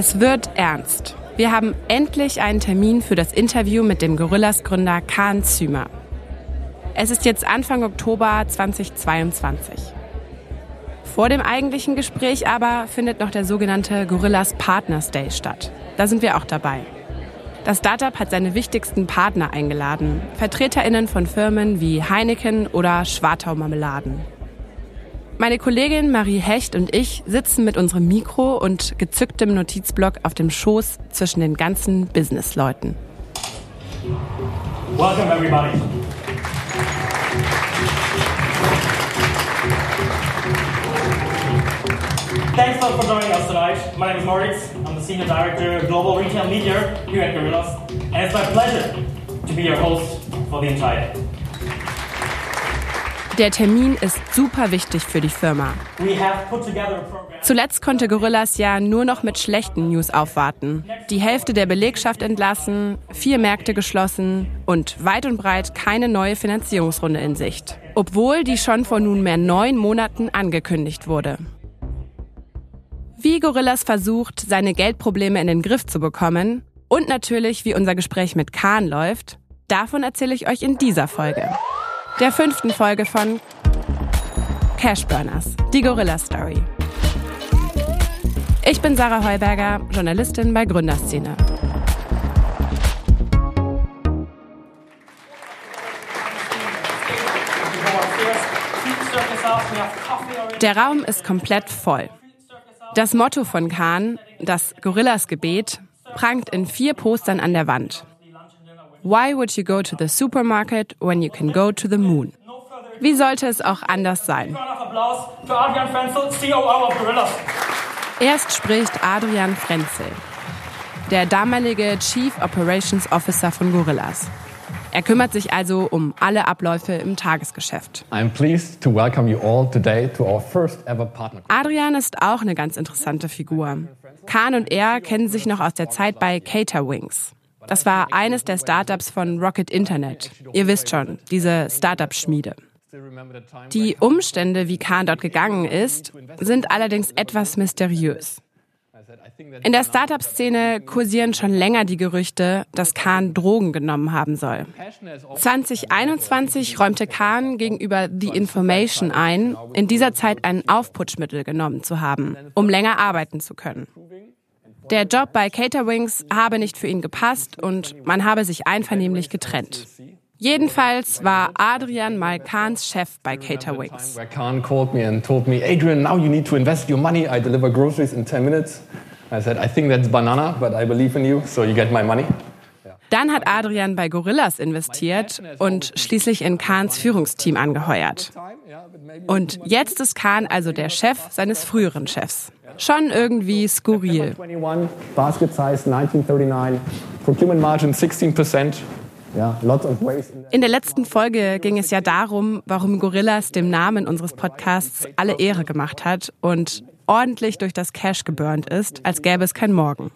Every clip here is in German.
Es wird ernst. Wir haben endlich einen Termin für das Interview mit dem Gorillas-Gründer Kahn Zümer. Es ist jetzt Anfang Oktober 2022. Vor dem eigentlichen Gespräch aber findet noch der sogenannte Gorillas Partners Day statt. Da sind wir auch dabei. Das Startup hat seine wichtigsten Partner eingeladen, VertreterInnen von Firmen wie Heineken oder Schwartau Marmeladen. Meine Kollegin Marie Hecht und ich sitzen mit unserem Mikro und gezücktem Notizblock auf dem Schoß zwischen den ganzen Businessleuten. Welcome everybody. Thanks a lot for joining us tonight. My name is Moritz. I'm the Senior Director of Global Retail Media here at Gorillas. And it's my pleasure to be your host for the entire. Der Termin ist super wichtig für die Firma. Zuletzt konnte Gorillas ja nur noch mit schlechten News aufwarten. Die Hälfte der Belegschaft entlassen, vier Märkte geschlossen und weit und breit keine neue Finanzierungsrunde in Sicht. Obwohl die schon vor nunmehr neun Monaten angekündigt wurde. Wie Gorillas versucht, seine Geldprobleme in den Griff zu bekommen und natürlich, wie unser Gespräch mit Kahn läuft, davon erzähle ich euch in dieser Folge der fünften Folge von Cashburners, die Gorilla Story. Ich bin Sarah Heuberger, Journalistin bei Gründerszene. Der Raum ist komplett voll. Das Motto von Kahn, das Gorillas Gebet, prangt in vier Postern an der Wand. Why would you go to the supermarket when you can go to the moon? Wie sollte es auch anders sein? Erst spricht Adrian Frenzel, der damalige Chief Operations Officer von Gorillas. Er kümmert sich also um alle Abläufe im Tagesgeschäft. Adrian ist auch eine ganz interessante Figur. Kahn und er kennen sich noch aus der Zeit bei Caterwings. Das war eines der Startups von Rocket Internet. Ihr wisst schon, diese Startup-Schmiede. Die Umstände, wie Kahn dort gegangen ist, sind allerdings etwas mysteriös. In der Startup-Szene kursieren schon länger die Gerüchte, dass Kahn Drogen genommen haben soll. 2021 räumte Kahn gegenüber The Information ein, in dieser Zeit ein Aufputschmittel genommen zu haben, um länger arbeiten zu können. Der Job bei Caterwings habe nicht für ihn gepasst und man habe sich einvernehmlich getrennt. Jedenfalls war Adrian mal Kahns Chef bei Caterwings. Kahn called me and told me, Adrian, now you need to invest your money. I deliver groceries in 10 minutes. I said, I think that's banana, but I believe in you, so you get my money. Dann hat Adrian bei Gorillas investiert und schließlich in Kahns Führungsteam angeheuert. Und jetzt ist Kahn also der Chef seines früheren Chefs. Schon irgendwie skurril. Basket size 1939, procurement margin 16 in der letzten Folge ging es ja darum, warum Gorillas dem Namen unseres Podcasts alle Ehre gemacht hat und ordentlich durch das Cash geburnt ist, als gäbe es kein Morgen.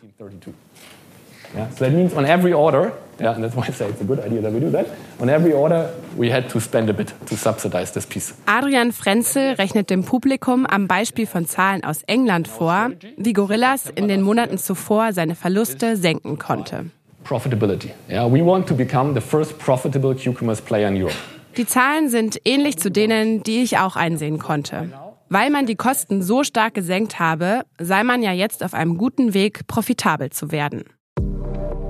Yeah, so that means on every order, yeah, and that's why I say it's a good idea that we do that. On every order, we had to spend a bit to subsidize this piece. Adrian Frenzel rechnet dem Publikum am Beispiel von Zahlen aus England vor, wie Gorillas in den Monaten zuvor seine Verluste senken konnte. Profitability. Yeah, we want to become the first profitable Q-commerce player in Europe. Die Zahlen sind ähnlich zu denen, die ich auch einsehen konnte. Weil man die Kosten so stark gesenkt habe, sei man ja jetzt auf einem guten Weg, profitabel zu werden.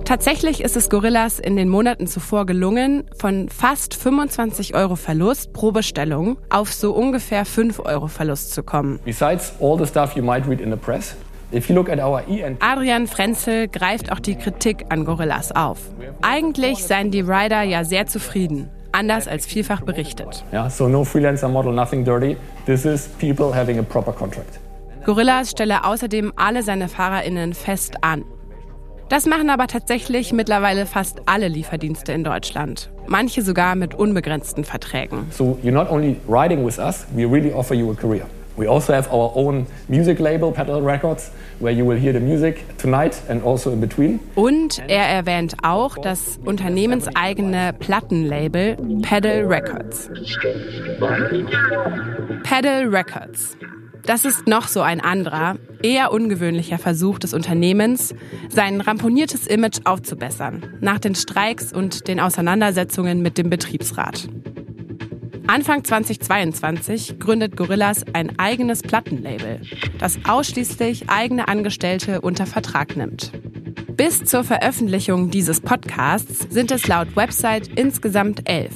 Tatsächlich ist es Gorillas in den Monaten zuvor gelungen, von fast 25 Euro Verlust pro Bestellung auf so ungefähr 5 Euro Verlust zu kommen. Besides all the stuff you might read in the press, e Adrian Frenzel greift auch die Kritik an Gorillas auf. Eigentlich seien die Rider ja sehr zufrieden, anders als vielfach berichtet. Yeah, so no freelancer model, nothing dirty. This is people having a proper contract. Gorillas stelle außerdem alle seine FahrerInnen fest an. Das machen aber tatsächlich mittlerweile fast alle Lieferdienste in Deutschland. Manche sogar mit unbegrenzten Verträgen. So you're not only riding with us, we really offer you a career. We also have our own music label, Pedal Records, where you will hear the music tonight and also in between. Und er erwähnt auch das unternehmenseigene Plattenlabel Pedal Records. Pedal Records. Das ist noch so ein anderer, eher ungewöhnlicher Versuch des Unternehmens, sein ramponiertes Image aufzubessern, nach den Streiks und den Auseinandersetzungen mit dem Betriebsrat. Anfang 2022 gründet Gorillas ein eigenes Plattenlabel, das ausschließlich eigene Angestellte unter Vertrag nimmt. Bis zur Veröffentlichung dieses Podcasts sind es laut Website insgesamt elf.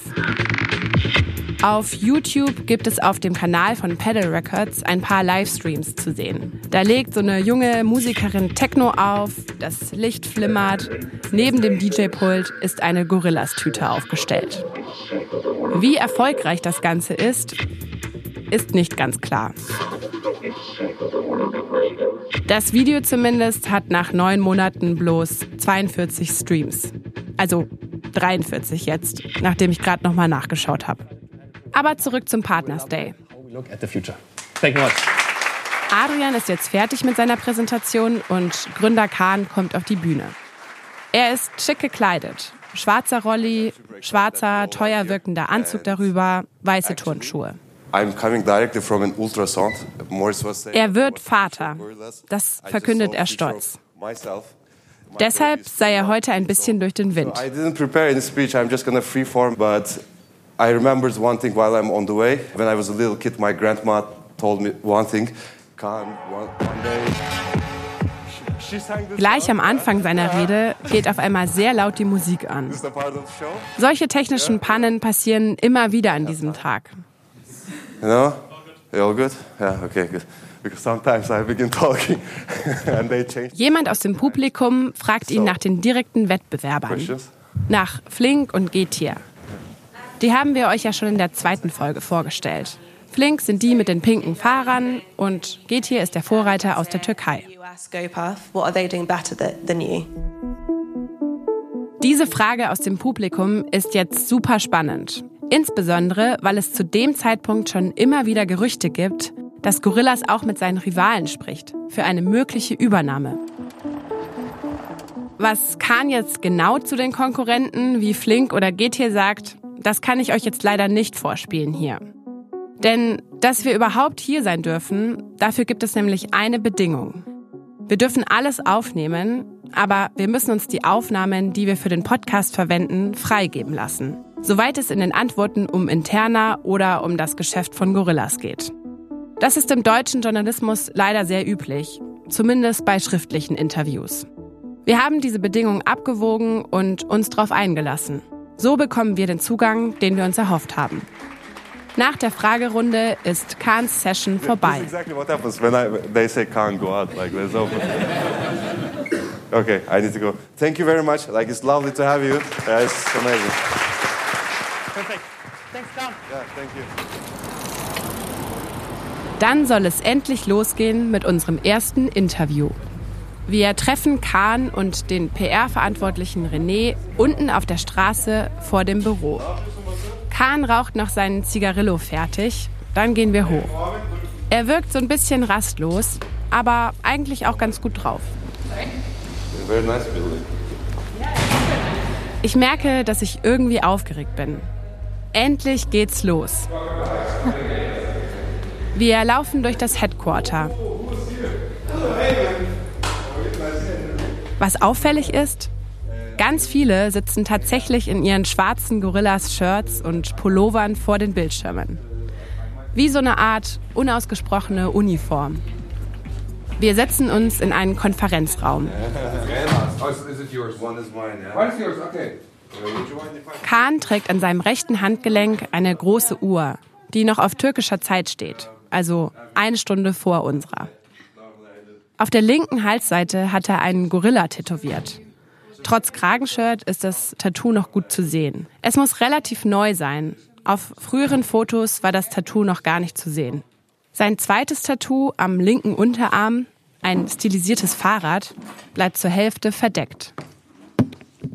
Auf YouTube gibt es auf dem Kanal von Pedal Records ein paar Livestreams zu sehen. Da legt so eine junge Musikerin Techno auf, das Licht flimmert. Neben dem DJ-Pult ist eine Gorillas-Tüte aufgestellt. Wie erfolgreich das Ganze ist, ist nicht ganz klar. Das Video zumindest hat nach neun Monaten bloß 42 Streams. Also 43 jetzt, nachdem ich gerade nochmal nachgeschaut habe. Aber zurück zum Partners Day. Adrian ist jetzt fertig mit seiner Präsentation und Gründer Kahn kommt auf die Bühne. Er ist schick gekleidet. Schwarzer Rolli, schwarzer, teuer wirkender Anzug darüber, weiße Turnschuhe. Er wird Vater. Das verkündet er stolz. Deshalb sei er heute ein bisschen durch den Wind. I remember one thing while I'm on the way. When I was a little kid, my grandma told me one thing. Gleich am Anfang seiner Rede geht auf einmal sehr laut die Musik an. Solche technischen Pannen passieren immer wieder an diesem Tag. You know? All good? Yeah, okay, good. Jemand aus dem Publikum fragt ihn nach den direkten Wettbewerbern. Nach Flink und Getier. Die haben wir euch ja schon in der zweiten Folge vorgestellt. Flink sind die mit den pinken Fahrern und Getir ist der Vorreiter aus der Türkei. Diese Frage aus dem Publikum ist jetzt super spannend. Insbesondere, weil es zu dem Zeitpunkt schon immer wieder Gerüchte gibt, dass Gorillas auch mit seinen Rivalen spricht für eine mögliche Übernahme. Was Kahn jetzt genau zu den Konkurrenten wie Flink oder Getir sagt, das kann ich euch jetzt leider nicht vorspielen hier. Denn dass wir überhaupt hier sein dürfen, dafür gibt es nämlich eine Bedingung. Wir dürfen alles aufnehmen, aber wir müssen uns die Aufnahmen, die wir für den Podcast verwenden, freigeben lassen. Soweit es in den Antworten um Interna oder um das Geschäft von Gorillas geht. Das ist im deutschen Journalismus leider sehr üblich, zumindest bei schriftlichen Interviews. Wir haben diese Bedingungen abgewogen und uns darauf eingelassen. So bekommen wir den Zugang, den wir uns erhofft haben. Nach der Fragerunde ist Kahns Session vorbei. Okay, I need to go. Thank you very much. Like it's lovely to have you. Yeah, it's amazing. Perfect. Thanks, Kahn. Yeah, thank you. Dann soll es endlich losgehen mit unserem ersten Interview. Wir treffen Kahn und den PR-Verantwortlichen René unten auf der Straße vor dem Büro. Kahn raucht noch seinen Zigarillo fertig, dann gehen wir hoch. Er wirkt so ein bisschen rastlos, aber eigentlich auch ganz gut drauf. Ich merke, dass ich irgendwie aufgeregt bin. Endlich geht's los. Wir laufen durch das Headquarter. Was auffällig ist, ganz viele sitzen tatsächlich in ihren schwarzen Gorillas-Shirts und Pullovern vor den Bildschirmen. Wie so eine Art unausgesprochene Uniform. Wir setzen uns in einen Konferenzraum. Khan trägt an seinem rechten Handgelenk eine große Uhr, die noch auf türkischer Zeit steht, also eine Stunde vor unserer. Auf der linken Halsseite hat er einen Gorilla tätowiert. Trotz Kragenshirt ist das Tattoo noch gut zu sehen. Es muss relativ neu sein. Auf früheren Fotos war das Tattoo noch gar nicht zu sehen. Sein zweites Tattoo am linken Unterarm, ein stilisiertes Fahrrad, bleibt zur Hälfte verdeckt.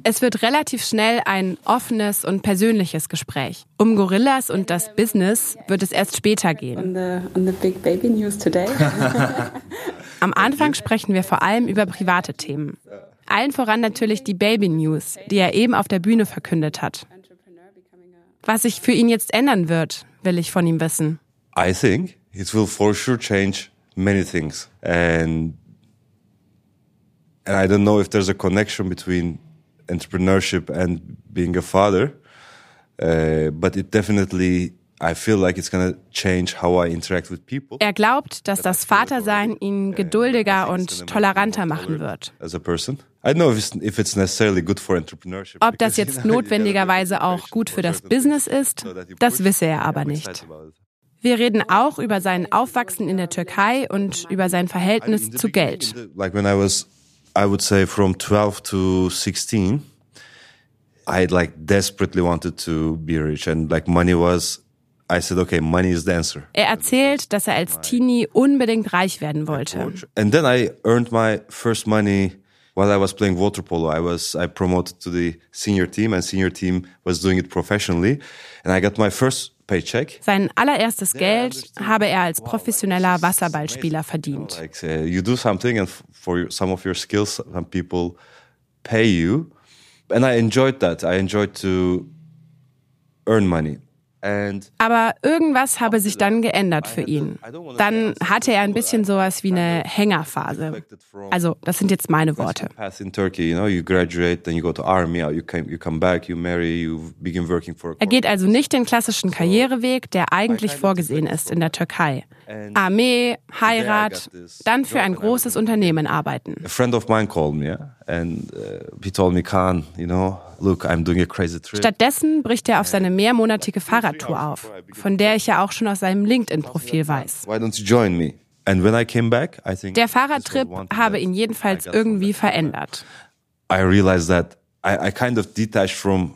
Es wird relativ schnell ein offenes und persönliches Gespräch. Um Gorillas und das Business wird es erst später gehen. Am Anfang sprechen wir vor allem über private Themen. Allen voran natürlich die Baby News, die er eben auf der Bühne verkündet hat. Was sich für ihn jetzt ändern wird, will ich von ihm wissen. I think it will for sure change many things. And and I don't know if there's a connection between entrepreneurship and being a father, uh, but it definitely I feel like it's gonna change how I interact with people. Er glaubt, dass das Vatersein ihn geduldiger und toleranter machen wird. As a person. I don't know if it's, if it's necessarily good for entrepreneurship. Ob das jetzt notwendigerweise auch gut für das Business ist, das wisse er aber nicht. Wir reden auch über sein Aufwachsen in der Türkei und über sein Verhältnis zu Geld. Like when I was, I would say from 12 to 16, I like desperately wanted to be rich and like money was I said, okay, money is the answer. Er erzählt, dass er als Teenie unbedingt reich werden wollte. And then I earned my first money while I was playing water polo. I was I promoted to the senior team and senior team was doing it professionally and I got my first paycheck. Sein allererstes Geld habe er als professioneller Wasserballspieler verdient. Uh, you do something and for some of your skills some people pay you and I enjoyed that. I enjoyed to earn money. Aber irgendwas habe sich dann geändert für ihn. Dann hatte er ein bisschen sowas wie eine Hängerphase. Also, das sind jetzt meine Worte. Er geht also nicht den klassischen Karriereweg, der eigentlich vorgesehen ist in der Türkei. Armee, Heirat, dann für ein großes Unternehmen arbeiten. A friend of mine called me and uh, he told me, Khan, you know, look, I'm doing a crazy trip. Stattdessen bricht er auf seine mehrmonatige Fahrradtour auf, von der ich ja auch schon aus seinem LinkedIn-Profil weiß. Why don't you join me? And when I came back, I think Der Fahrradtrip habe ihn jedenfalls irgendwie verändert. I realized that I, I kind of detached from,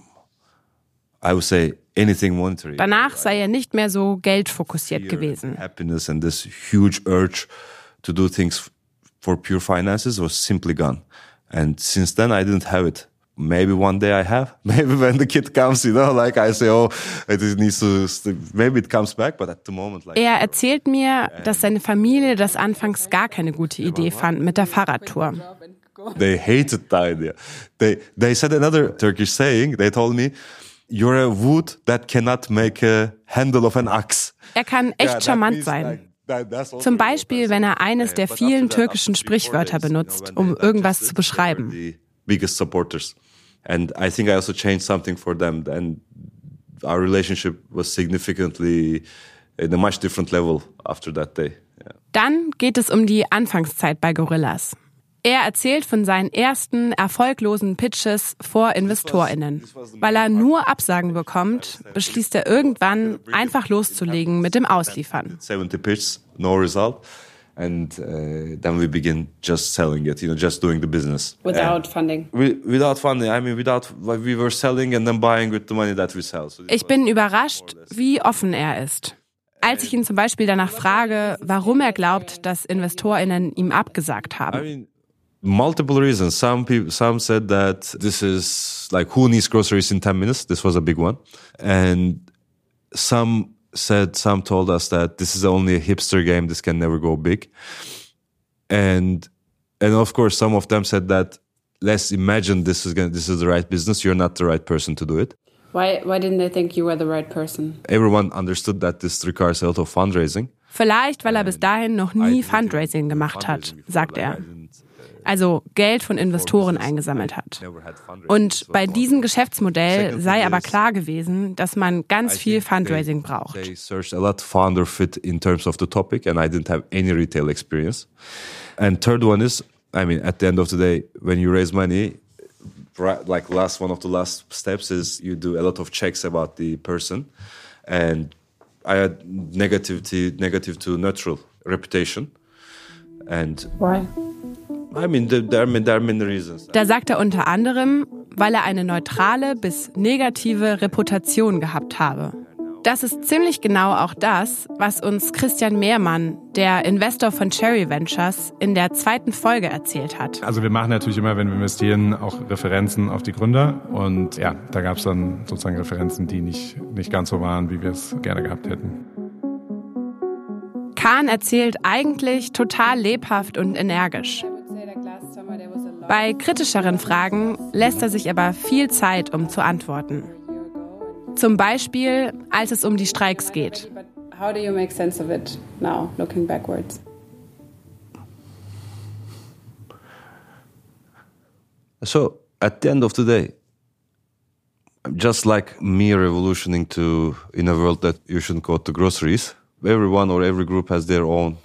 I would say, anything monetary. Danach sei er nicht mehr so geldfokussiert gewesen. Happiness and this huge urge to do things for pure finances was simply gone. And since then, I didn't have it. Maybe one day I have. Maybe when the kid comes, you know, like I say, oh, it needs to, maybe it comes back, but at the moment, like. Er erzählt mir, dass seine Familie das anfangs gar keine gute Idee fand mit der Fahrradtour. They hated the idea. They, they said another Turkish saying. They told me, you're a wood that cannot make a handle of an axe. Er kann echt charmant sein. Zum Beispiel, wenn er eines der vielen türkischen Sprichwörter benutzt, um irgendwas zu beschreiben. Biggest supporters. And I think I also changed something for them. And our relationship was significantly in a much different level after that day. Yeah. Dann geht es um die Anfangszeit bei Gorillas. Er erzählt von seinen ersten erfolglosen Pitches vor InvestorInnen. Weil er nur Absagen bekommt, beschließt er irgendwann, einfach loszulegen mit dem Ausliefern. 70 pitches, no result. And uh, then we begin just selling it, you know, just doing the business. Without funding. We, without funding. I mean, without, like, we were selling and then buying with the money that we sell. So ich bin überrascht, wie offen er ist. Als ich ihn zum Beispiel danach frage, warum er glaubt, dass InvestorInnen ihm abgesagt haben. I mean, multiple reasons. Some people, some said that this is like who needs groceries in 10 minutes? This was a big one. And some said, some told us that this is only a hipster game. This can never go big. And, and of course, some of them said that let's imagine this is going this is the right business. You're not the right person to do it. Why, why didn't they think you were the right person? Everyone understood that this requires a lot of fundraising. Vielleicht, weil er bis dahin noch nie Fundraising gemacht hat, sagt er also Geld von Investoren eingesammelt hat. Und bei diesem Geschäftsmodell sei aber klar gewesen, dass man ganz viel Fundraising braucht. They searched a lot founder fit in terms of the topic and I didn't have any retail experience. And third one is, I mean, at the end of the day, when you raise money, like last one of the last steps is you do a lot of checks about the person and I had negative to, negative to neutral reputation and why Da sagt er unter anderem, weil er eine neutrale bis negative Reputation gehabt habe. Das ist ziemlich genau auch das, was uns Christian Mehrmann, der Investor von Cherry Ventures, in der zweiten Folge erzählt hat. Also wir machen natürlich immer, wenn wir investieren, auch Referenzen auf die Gründer. Und ja, da gab es dann sozusagen Referenzen, die nicht, nicht ganz so waren, wie wir es gerne gehabt hätten. Kahn erzählt eigentlich total lebhaft und energisch. Bei kritischeren Fragen lässt er sich aber viel Zeit, um zu antworten. Zum Beispiel, als es um die Streiks geht. How do you make sense of it now, looking backwards? So at the end of the day, just like me revolutioning to in a world that you shouldn't go to groceries, everyone or every group has their own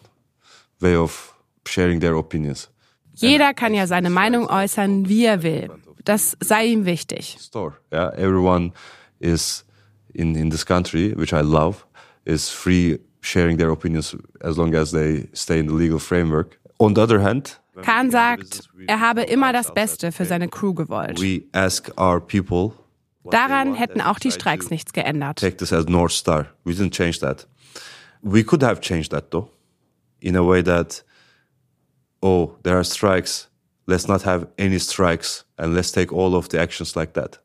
way of sharing their opinions. Jeder kann ja seine Meinung äußern, wie er will. Das sei ihm wichtig. Store, yeah, everyone is in in this country, which I love, is free sharing their opinions as long as they stay in the legal framework. On the other hand, Kahn sagt, er habe immer das Beste für seine Crew gewollt. we ask our people Daran hätten auch die Streiks nichts geändert. take this as North Star. We didn't change that. We could have changed that though, in a way that, oh, there are strikes. Let's not have any strikes and let's take all of the actions like that.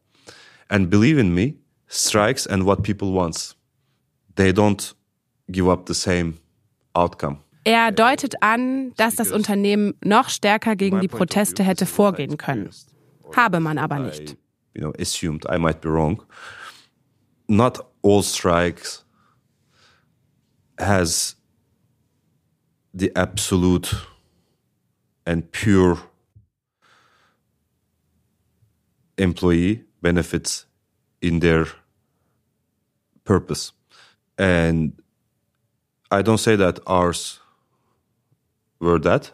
And believe in me, strikes and what people want, they don't give up the same outcome. Er deutet an, dass das Unternehmen noch stärker gegen die Proteste hätte vorgehen können. Habe man aber nicht. You know, assumed I might be wrong. Not all strikes has the absolute and pure employee benefits in their purpose. And I don't say that ours were that,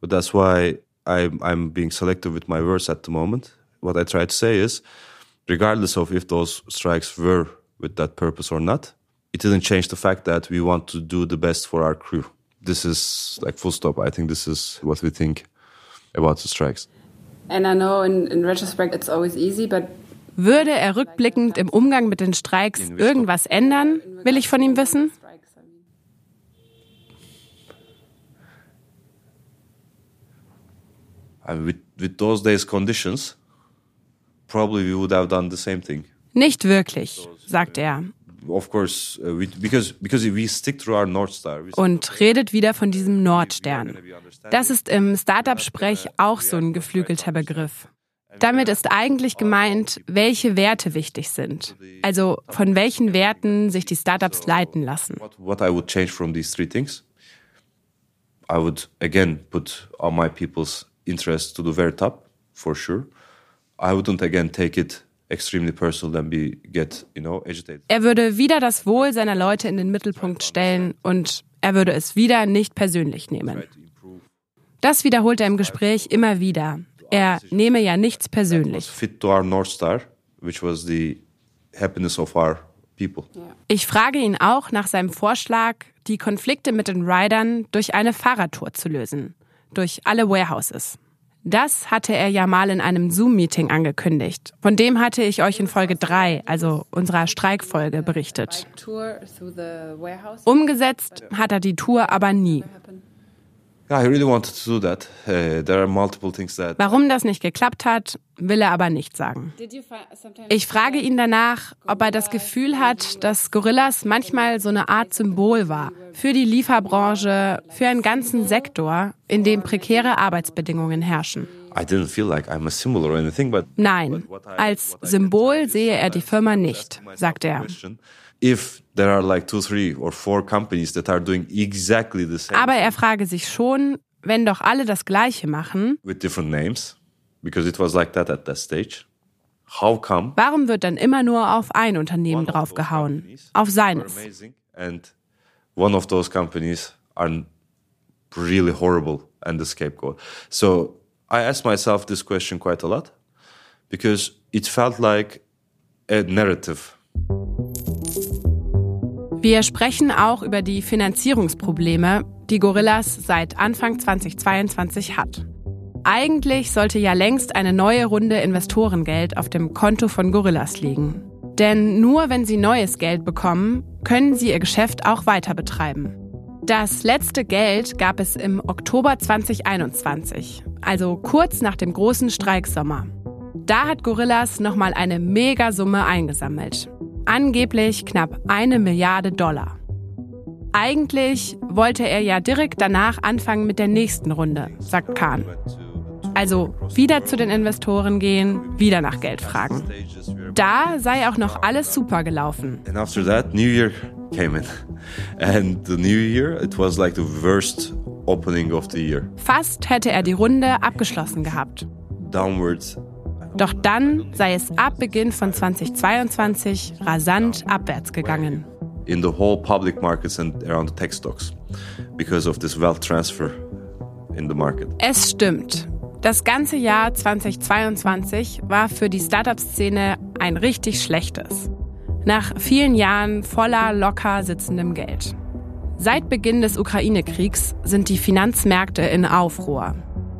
but that's why I'm, I'm being selective with my words at the moment. What I try to say is, regardless of if those strikes were with that purpose or not, it didn't change the fact that we want to do the best for our crew. This is like full stop. I think this is what we think about the strikes. And I know in, in retrospect it's always easy, but Würde er rückblickend im Umgang mit den Streiks irgendwas ändern, will ich von ihm wissen? With, with those days' conditions, probably we would have done the same thing. Nicht wirklich, sagt er Of course, uh, we, because because we stick to our North Star. Und redet wieder von diesem Nordstern. Das ist im Startup-Sprech auch so ein geflügelter Begriff. Damit ist eigentlich gemeint, welche Werte wichtig sind. Also von welchen Werten sich die Startups leiten lassen. what I would change from these three things, I would again put all my people's interests to the very top, for sure. I wouldn't again take it extremely personal and be get you know agitated. Er würde wieder das Wohl seiner Leute in den Mittelpunkt stellen und er würde es wieder nicht persönlich nehmen. Das wiederholt er im Gespräch immer wieder. Er nehme ja nichts persönlich. Ich frage ihn auch nach seinem Vorschlag, die Konflikte mit den Riders durch eine Fahrradtour zu lösen. Durch alle Warehouses. Das hatte er ja mal in einem Zoom-Meeting angekündigt. Von dem hatte ich euch in Folge 3, also unserer Streikfolge, berichtet. Umgesetzt hat er die Tour aber nie. Warum das nicht geklappt hat, will er aber nicht sagen. Did you find sometimes Ich frage ihn danach, ob er das Gefühl hat, dass Gorillas manchmal so eine Art Symbol war für die Lieferbranche, für einen ganzen Sektor, in dem prekäre Arbeitsbedingungen herrschen. I didn't feel like I'm a symbol or anything, but Nein, als Symbol sehe er die Firma nicht, sagt er. If there are like two, three, or four companies that are doing exactly the same Aber er frage sich schon, wenn doch alle das Gleiche machen, with different names, because it was like that at that stage, how come warum wird dann immer nur auf ein Unternehmen draufgehauen? Auf seines. and one of those companies are really horrible and the scapegoat? So I asked myself this question quite a lot because it felt like a narrative. Wir sprechen auch über die Finanzierungsprobleme, die Gorillas seit Anfang 2022 hat. Eigentlich sollte ja längst eine neue Runde Investorengeld auf dem Konto von Gorillas liegen. Denn nur wenn sie neues Geld bekommen, können sie ihr Geschäft auch weiter betreiben. Das letzte Geld gab es im Oktober 2021, also kurz nach dem großen Streiksommer. Da hat Gorillas nochmal eine Megasumme eingesammelt. Angeblich knapp eine Milliarde Dollar. Eigentlich wollte er ja direkt danach anfangen mit der nächsten Runde, sagt Kahn. Also wieder zu den Investoren gehen, wieder nach Geld fragen. Da sei auch noch alles super gelaufen. And after that, New Year came in. And the new year, it was like the worst opening of the year. Fast hätte er die Runde abgeschlossen gehabt. Downwards. Doch dann sei es ab Beginn von 2022 rasant abwärts gegangen. In the whole public markets and around the tech stocks because of this wealth transfer in the market. Es stimmt. Das ganze Jahr 2022 war für die Startup-Szene ein richtig schlechtes. Nach vielen Jahren voller locker sitzendem Geld. Seit Beginn des Ukraine-Kriegs sind die Finanzmärkte in Aufruhr.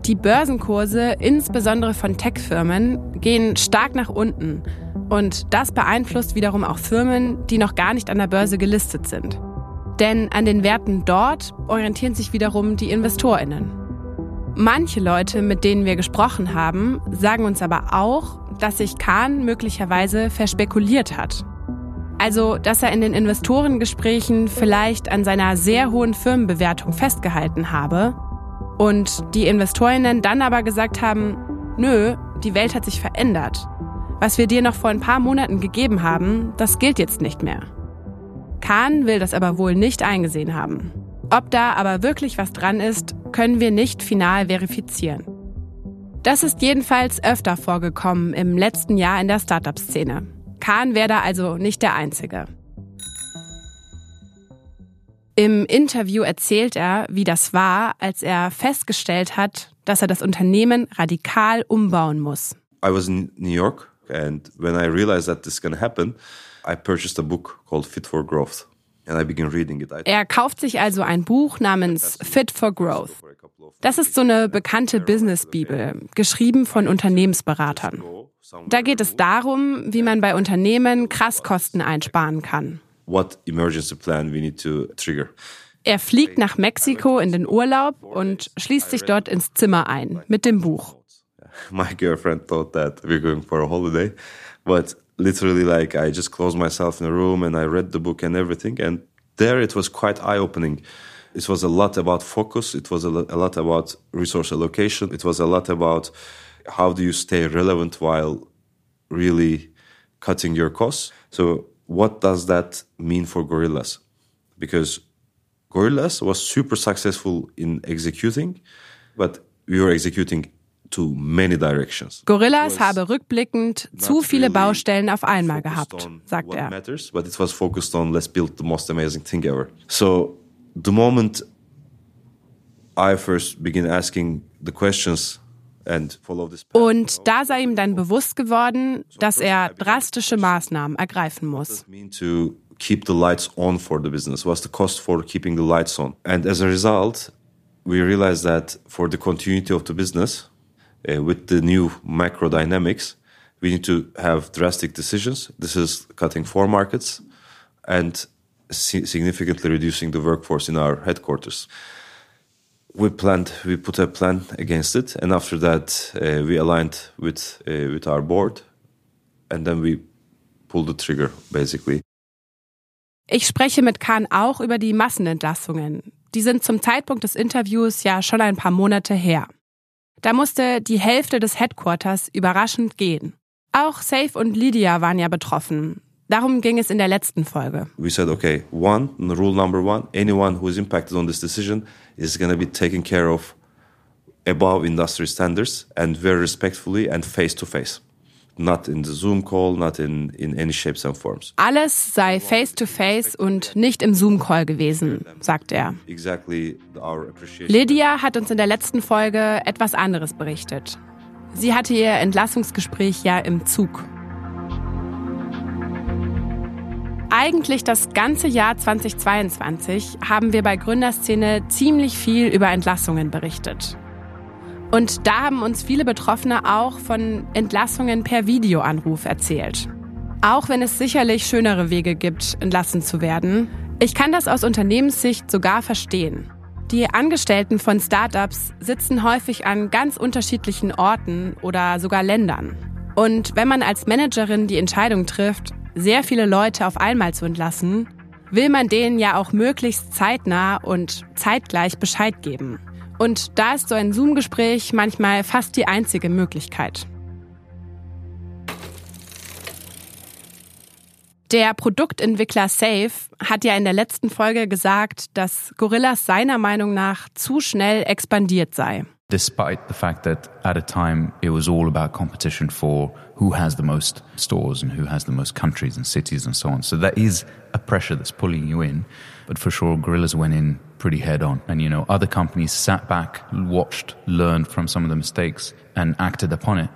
Die Börsenkurse, insbesondere von Tech-Firmen, gehen stark nach unten. Und das beeinflusst wiederum auch Firmen, die noch gar nicht an der Börse gelistet sind. Denn an den Werten dort orientieren sich wiederum die Investorinnen. Manche Leute, mit denen wir gesprochen haben, sagen uns aber auch, dass sich Kahn möglicherweise verspekuliert hat. Also, dass er in den Investorengesprächen vielleicht an seiner sehr hohen Firmenbewertung festgehalten habe und die Investorinnen dann aber gesagt haben, nö, die Welt hat sich verändert. Was wir dir noch vor ein paar Monaten gegeben haben, das gilt jetzt nicht mehr. Kahn will das aber wohl nicht eingesehen haben. Ob da aber wirklich was dran ist, können wir nicht final verifizieren. Das ist jedenfalls öfter vorgekommen im letzten Jahr in der Startup-Szene. Kahn wäre da also nicht der Einzige. Im Interview erzählt er, wie das war, als er festgestellt hat, dass er das Unternehmen radikal umbauen muss. I was in New York and when I realized that this can happen, I purchased a book called Fit for Growth. Er kauft sich also ein Buch namens Fit for Growth. Das ist so eine bekannte Business-Bibel, geschrieben von Unternehmensberatern. Da geht es darum, wie man bei Unternehmen krass Kosten einsparen kann. Er fliegt nach Mexiko in den Urlaub und schließt sich dort ins Zimmer ein mit dem Buch. My girlfriend thought that we're going for a holiday, but literally like I just closed myself in a room and I read the book and everything. And there it was quite eye opening. It was a lot about focus. It was a lot about resource allocation. It was a lot about how do you stay relevant while really cutting your costs. So what does that mean for Gorillas? Because Gorillas was super successful in executing, but we were executing to many directions. Gorillas habe rückblickend zu viele Baustellen auf einmal gehabt, sagt er. Matters, but it was focused on let's build the most amazing thing ever. So the moment I first begin asking the questions und da sei ihm dann bewusst geworden, dass er drastische Maßnahmen ergreifen muss. keep the lights on for the business? What's the cost for keeping the lights on? And as a result, we realized that for the continuity of the business, uh, with the new macro dynamics, we need to have drastic decisions. This is cutting four markets and si significantly reducing the workforce in our headquarters. We planned, we put a plan against it, and after that, uh, we aligned with uh, with our board, and then we pulled the trigger, basically. Ich spreche mit Kahn auch über die Massenentlassungen. Die sind zum Zeitpunkt des Interviews ja schon ein paar Monate her. Da musste die Hälfte des Headquarters überraschend gehen. Auch Safe und Lydia waren ja betroffen. Darum ging es in der letzten Folge. We said, okay, one, rule number one, anyone who is impacted on this decision is going to be taken care of above industry standards and very respectfully and face to face. Not in the Zoom call, not in, in any shapes and forms. Alles sei face to face und nicht im Zoom Call gewesen, sagt er. Lydia hat uns in der letzten Folge etwas anderes berichtet. Sie hatte ihr Entlassungsgespräch ja im Zug. Eigentlich das ganze Jahr 2022 haben wir bei Gründerszene ziemlich viel über Entlassungen berichtet. Und da haben uns viele Betroffene auch von Entlassungen per Videoanruf erzählt. Auch wenn es sicherlich schönere Wege gibt, entlassen zu werden. Ich kann das aus Unternehmenssicht sogar verstehen. Die Angestellten von Startups sitzen häufig an ganz unterschiedlichen Orten oder sogar Ländern. Und wenn man als Managerin die Entscheidung trifft, sehr viele Leute auf einmal zu entlassen, will man denen ja auch möglichst zeitnah und zeitgleich Bescheid geben. Und da ist so ein Zoom-Gespräch manchmal fast die einzige Möglichkeit. Der Produktentwickler Safe hat ja in der letzten Folge gesagt, dass Gorillas seiner Meinung nach zu schnell expandiert sei. Despite the fact that at a time it was all about competition for who has the most stores and who has the most countries and cities and so on. So that is a pressure that's pulling you in. But for sure, Gorillas went in pretty head on. And, you know, other companies sat back, watched, learned from some of the mistakes and acted upon it.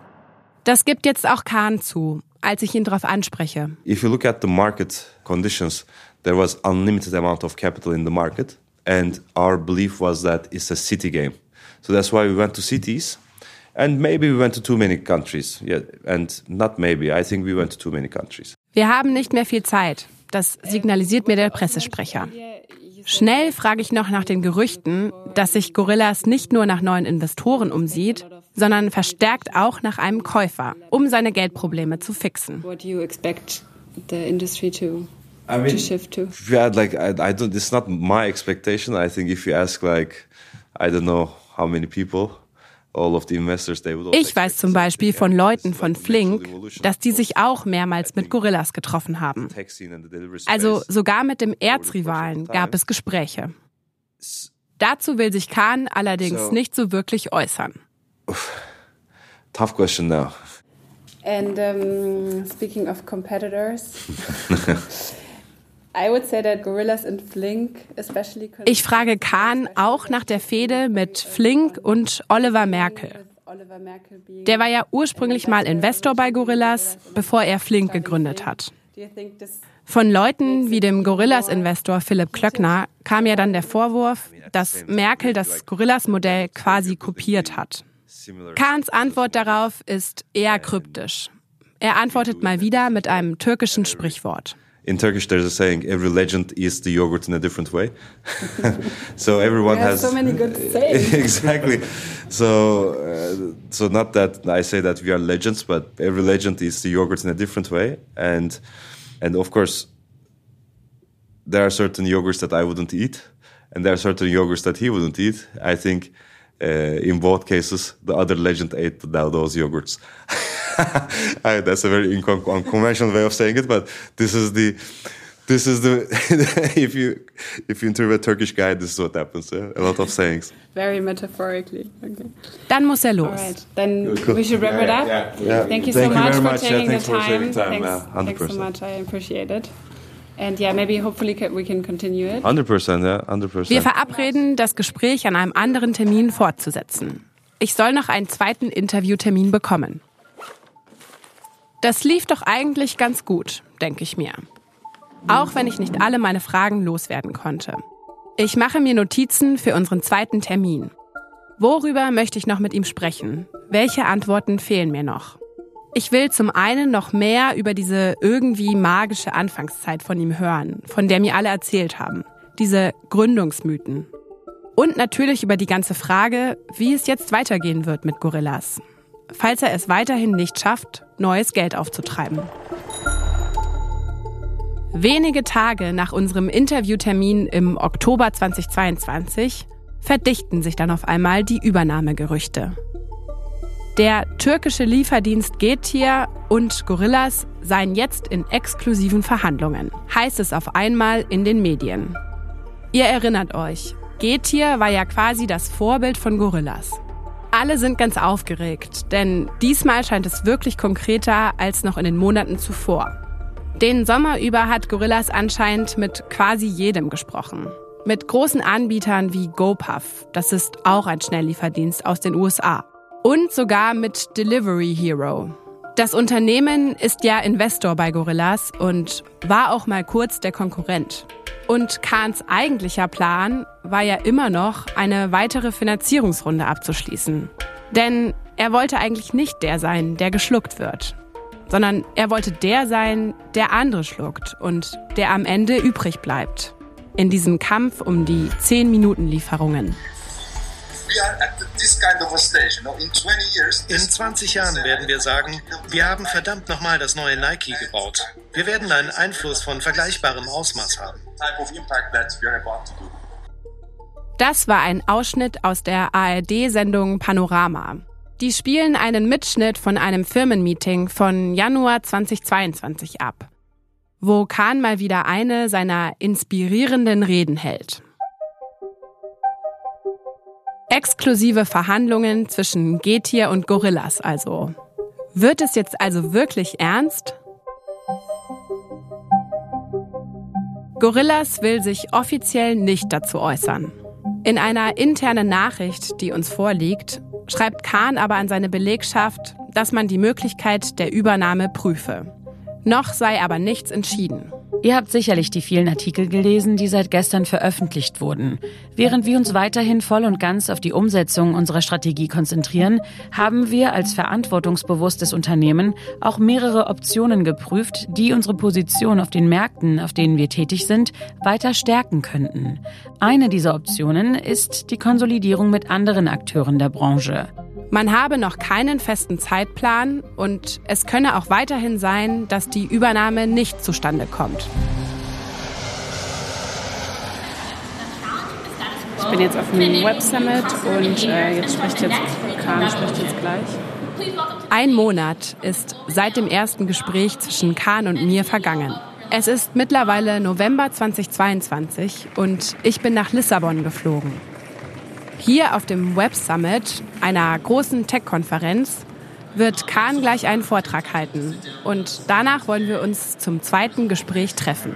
Das gibt jetzt auch Kahn zu, als ich ihn darauf anspreche. If you look at the market conditions, there was unlimited amount of capital in the market. And our belief was that it's a city game. So that's why we went to cities. And maybe we went to too many countries. Yeah, and not maybe, I think we went to too many countries. Wir haben nicht mehr viel Zeit. Das signalisiert mir der Pressesprecher. Schnell frage ich noch nach den Gerüchten, dass sich Gorillas nicht nur nach neuen Investoren umsieht, sondern verstärkt auch nach einem Käufer, um seine Geldprobleme zu fixen. What do you expect the industry to, I mean, to shift to? Had like, I, I don't, it's not my expectation. I think if you ask like, I don't know how many people, all of the investors, they would all Ich weiß zum Beispiel von Leuten von Flink, dass die sich auch mehrmals mit Gorillas getroffen haben. Also sogar mit dem Erzrivalen gab es Gespräche. Dazu will sich Kahn allerdings nicht so wirklich äußern. Tough question now. And um, speaking of competitors, Ich frage Kahn auch nach der Fehde mit Flink und Oliver Merkel. Der war ja ursprünglich mal Investor bei Gorillas, bevor er Flink gegründet hat. Von Leuten wie dem Gorillas-Investor Philipp Klöckner kam ja dann der Vorwurf, dass Merkel das Gorillas-Modell quasi kopiert hat. Kahns Antwort darauf ist eher kryptisch. Er antwortet mal wieder mit einem türkischen Sprichwort. In Turkish, there's a saying: "Every legend eats the yogurt in a different way." so everyone has so many good sayings. exactly. So, uh, so not that I say that we are legends, but every legend eats the yogurt in a different way, and and of course, there are certain yogurts that I wouldn't eat, and there are certain yogurts that he wouldn't eat. I think. Uh, in both cases, the other legend ate the, those yogurts. That's a very unconventional way of saying it, but this is the this is the if you if you interview a Turkish guy, this is what happens. Yeah? A lot of sayings. Very metaphorically. Okay. Dann muss er los. All right. Then we should wrap it up. Yeah. Thank you Thank so you much for much. Yeah, taking the for time. taking time. Thanks, Yeah, thanks so 100%. much. I appreciate it. And yeah, maybe hopefully we can continue it. Hundred percent, yeah, hundred Wir percent. verabreden, das Gespräch an einem anderen Termin fortzusetzen. Ich soll noch einen zweiten Interviewtermin bekommen. Das lief doch eigentlich ganz gut, denke ich mir. Auch wenn ich nicht alle meine Fragen loswerden konnte. Ich mache mir Notizen für unseren zweiten Termin. Worüber möchte ich noch mit ihm sprechen? Welche Antworten fehlen mir noch? Ich will zum einen noch mehr über diese irgendwie magische Anfangszeit von ihm hören, von der mir alle erzählt haben. Diese Gründungsmythen. Und natürlich über die ganze Frage, wie es jetzt weitergehen wird mit Gorillas. Falls er es weiterhin nicht schafft, neues Geld aufzutreiben. Wenige Tage nach unserem Interviewtermin im Oktober 2022 verdichten sich dann auf einmal die Übernahmegerüchte. Der türkische Lieferdienst Getir und Gorillas seien jetzt in exklusiven Verhandlungen, heißt es auf einmal in den Medien. Ihr erinnert euch, Getir war ja quasi das Vorbild von Gorillas. Alle sind ganz aufgeregt, denn diesmal scheint es wirklich konkreter als noch in den Monaten zuvor. Den Sommer über hat Gorillas anscheinend mit quasi jedem gesprochen. Mit großen Anbietern wie GoPuff, das ist auch ein Schnelllieferdienst aus den USA. Und sogar mit Delivery Hero. Das Unternehmen ist ja Investor bei Gorillas und war auch mal kurz der Konkurrent. Und Kahns eigentlicher Plan war ja immer noch, eine weitere Finanzierungsrunde abzuschließen. Denn er wollte eigentlich nicht der sein, der geschluckt wird, sondern er wollte der sein, der andere schluckt und der am Ende übrig bleibt. In diesem Kampf um die 10-Minuten-Lieferungen. we are at this kind of a stage. You know, in 20 years, In 20 Jahren werden wir sagen, wir haben verdammt nochmal das neue Nike gebaut. Wir werden einen Einfluss von vergleichbarem Ausmaß haben. Type of impact that we are about to do. Das war ein Ausschnitt aus der ARD-Sendung Panorama. Die spielen einen Mitschnitt von einem Firmenmeeting von Januar 2022 ab. wo Kahn mal wieder eine seiner inspirierenden Reden hält. Exklusive Verhandlungen zwischen Getier und Gorillas also. Wird es jetzt also wirklich ernst? Gorillas will sich offiziell nicht dazu äußern. In einer internen Nachricht, die uns vorliegt, schreibt Kahn aber an seine Belegschaft, dass man die Möglichkeit der Übernahme prüfe. Noch sei aber nichts entschieden. Ihr habt sicherlich die vielen Artikel gelesen, die seit gestern veröffentlicht wurden. Während wir uns weiterhin voll und ganz auf die Umsetzung unserer Strategie konzentrieren, haben wir als verantwortungsbewusstes Unternehmen auch mehrere Optionen geprüft, die unsere Position auf den Märkten, auf denen wir tätig sind, weiter stärken könnten. Eine dieser Optionen ist die Konsolidierung mit anderen Akteuren der Branche. Man habe noch keinen festen Zeitplan und es könne auch weiterhin sein, dass die Übernahme nicht zustande kommt. Ich bin jetzt auf dem Web Summit und äh, jetzt spricht jetzt Kahn spricht jetzt gleich. Ein Monat ist seit dem ersten Gespräch zwischen Kahn und mir vergangen. Es ist mittlerweile November 2022 und ich bin nach Lissabon geflogen. Hier auf dem Web Summit, einer großen Tech-Konferenz, wird Kahn gleich einen Vortrag halten. Und danach wollen wir uns zum zweiten Gespräch treffen.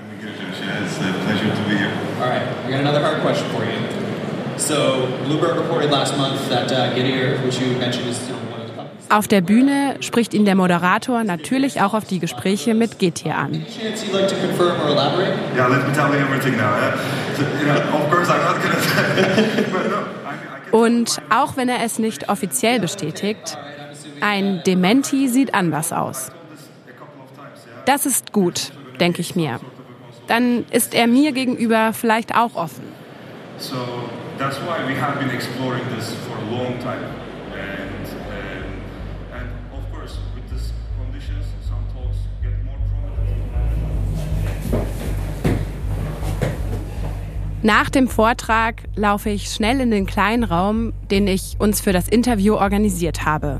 All right, we got another hard question for you. So, Bloomberg reported last month that uh, Gettier, which you mentioned is one of the companies. Auf der Bühne spricht ihn der Moderator natürlich auch auf die Gespräche mit Getir an. Yeah, let me tell you everything now. Yeah? So, you know, of course, I'm not gonna Und auch wenn er es nicht offiziell bestätigt, ein Dementi sieht anders aus. Das ist gut, denke ich mir. Dann ist er mir gegenüber vielleicht auch offen. So that's why we have been exploring this for a long time, Nach dem Vortrag laufe ich schnell in den kleinen Raum, den ich uns für das Interview organisiert habe.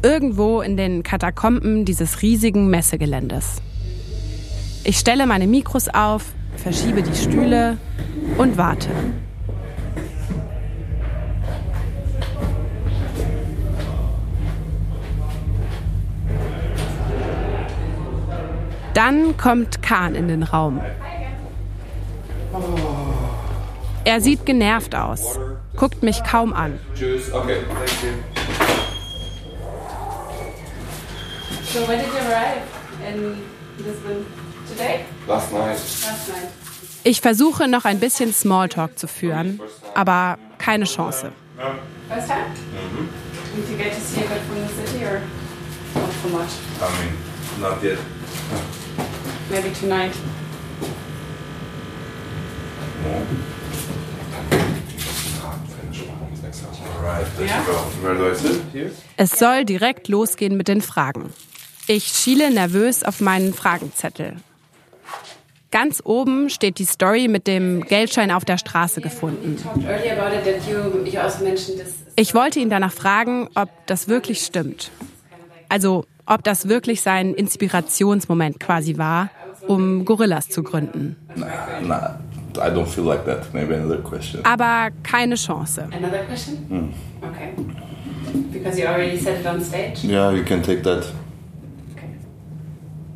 Irgendwo in den Katakomben dieses riesigen Messegeländes. Ich stelle meine Mikros auf, verschiebe die Stühle und warte. Dann kommt Kahn in den Raum. Er sieht genervt aus, guckt mich kaum an. Juice, okay, thank you. So when did you arrive in Lisbon? Today? Last night. Last night. Ich versuche noch ein bisschen Smalltalk zu führen, aber keine Chance. First time? Es soll direkt losgehen mit den Fragen. Ich schiele nervös auf meinen Fragenzettel. Ganz oben steht die Story mit dem Geldschein auf der Straße gefunden. Ich wollte ihn danach fragen, ob das wirklich stimmt. Also, ob das wirklich sein Inspirationsmoment quasi war, um Gorillas zu gründen. I don't feel like that. Maybe another question. Aber keine Chance. Another question? Hmm. Okay. Because you already said it on stage. Yeah, you can take that. Okay.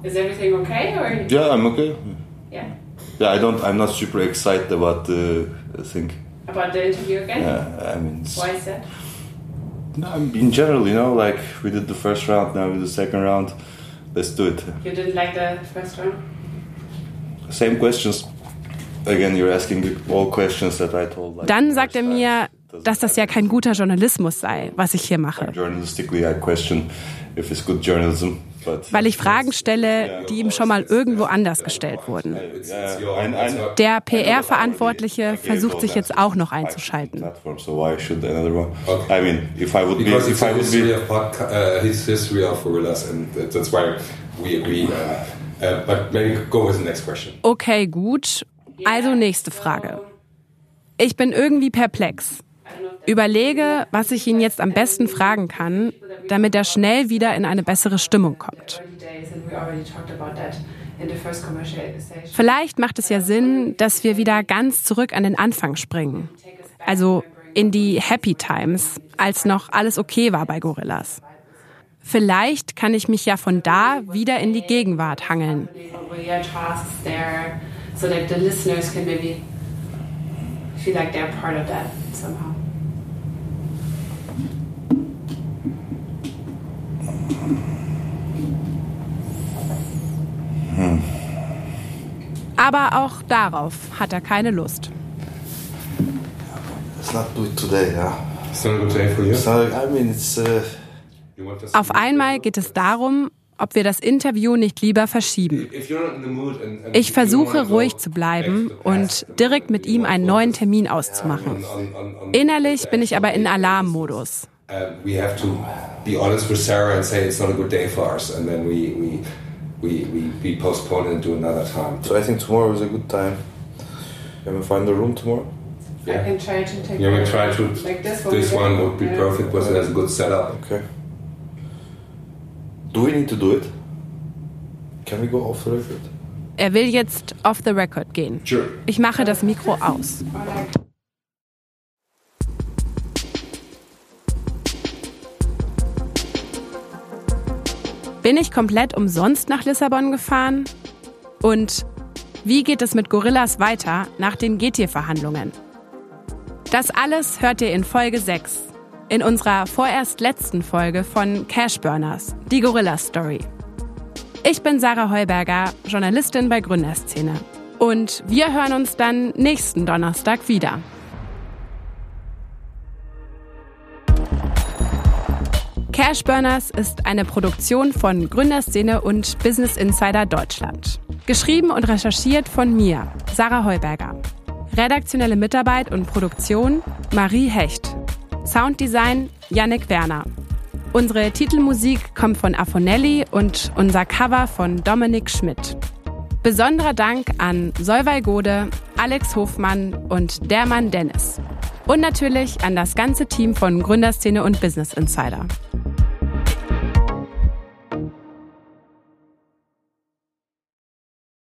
Is everything okay or Yeah, I'm okay. yeah? Yeah, I don't. I'm not super excited about the thing. About the interview again? Yeah, I mean, Why is that? no, in general, you know, like we did the first round, now we do the second round. Let's do it. You didn't like the first round? Same questions. Dann sagt er mir, dass das ja kein guter Journalismus sei, was ich hier mache. Journalistically, I question if it's good journalism. But Weil ich Fragen stelle, die ihm schon mal irgendwo anders gestellt wurden. Der PR-Verantwortliche versucht sich jetzt auch noch einzuschalten. Okay, gut. Also nächste Frage. Ich bin irgendwie perplex. Überlege, was ich ihn jetzt am besten fragen kann, damit er schnell wieder in eine bessere Stimmung kommt. Vielleicht macht es ja Sinn, dass wir wieder ganz zurück an den Anfang springen. Also in die Happy Times, als noch alles okay war bei Gorillas. Vielleicht kann ich mich ja von da wieder in die Gegenwart hangeln. So that the listeners can maybe feel like they're part of that somehow. Hm. Aber auch darauf hat er keine Lust. It's not good today, yeah. It's not a good day for you. So, I mean, it's. Uh, Auf einmal geht es darum, ob wir das Interview nicht lieber verschieben. Ich versuche ruhig zu bleiben und direkt mit ihm einen neuen Termin auszumachen. Innerlich bin ich aber in Alarmmodus. We have to be honest with Sarah and say it's not a good day for us, and then we we we postpone and do another time. So I think tomorrow is a good time. Can we find the room tomorrow? Yeah. I can try to take. Yeah, we try to. Like this one. This one would be perfect because it has a good setup. Okay. Do we need to do it? Can we go off the record? Er will jetzt off the record gehen. Sure. Ich mache das Mikro aus. Bin ich komplett umsonst nach Lissabon gefahren? Und wie geht es mit Gorillas weiter nach den GT-Verhandlungen? Das alles hört ihr in Folge 6, in unserer vorerst letzten Folge von Cashburners, die Gorilla Story. Ich bin Sarah Heuberger, Journalistin bei Gründerszene. Und wir hören uns dann nächsten Donnerstag wieder. Cashburners ist eine Produktion von Gründerszene und Business Insider Deutschland. Geschrieben und recherchiert von mir, Sarah Heuberger. Redaktionelle Mitarbeit und Produktion Marie Hecht. Sounddesign Yannick Werner. Unsere Titelmusik kommt von Afonelli und unser Cover von Dominik Schmidt. Besonderer Dank an Solveig Gode, Alex Hofmann und Dermann Dennis. Und natürlich an das ganze Team von Gründerszene und Business Insider.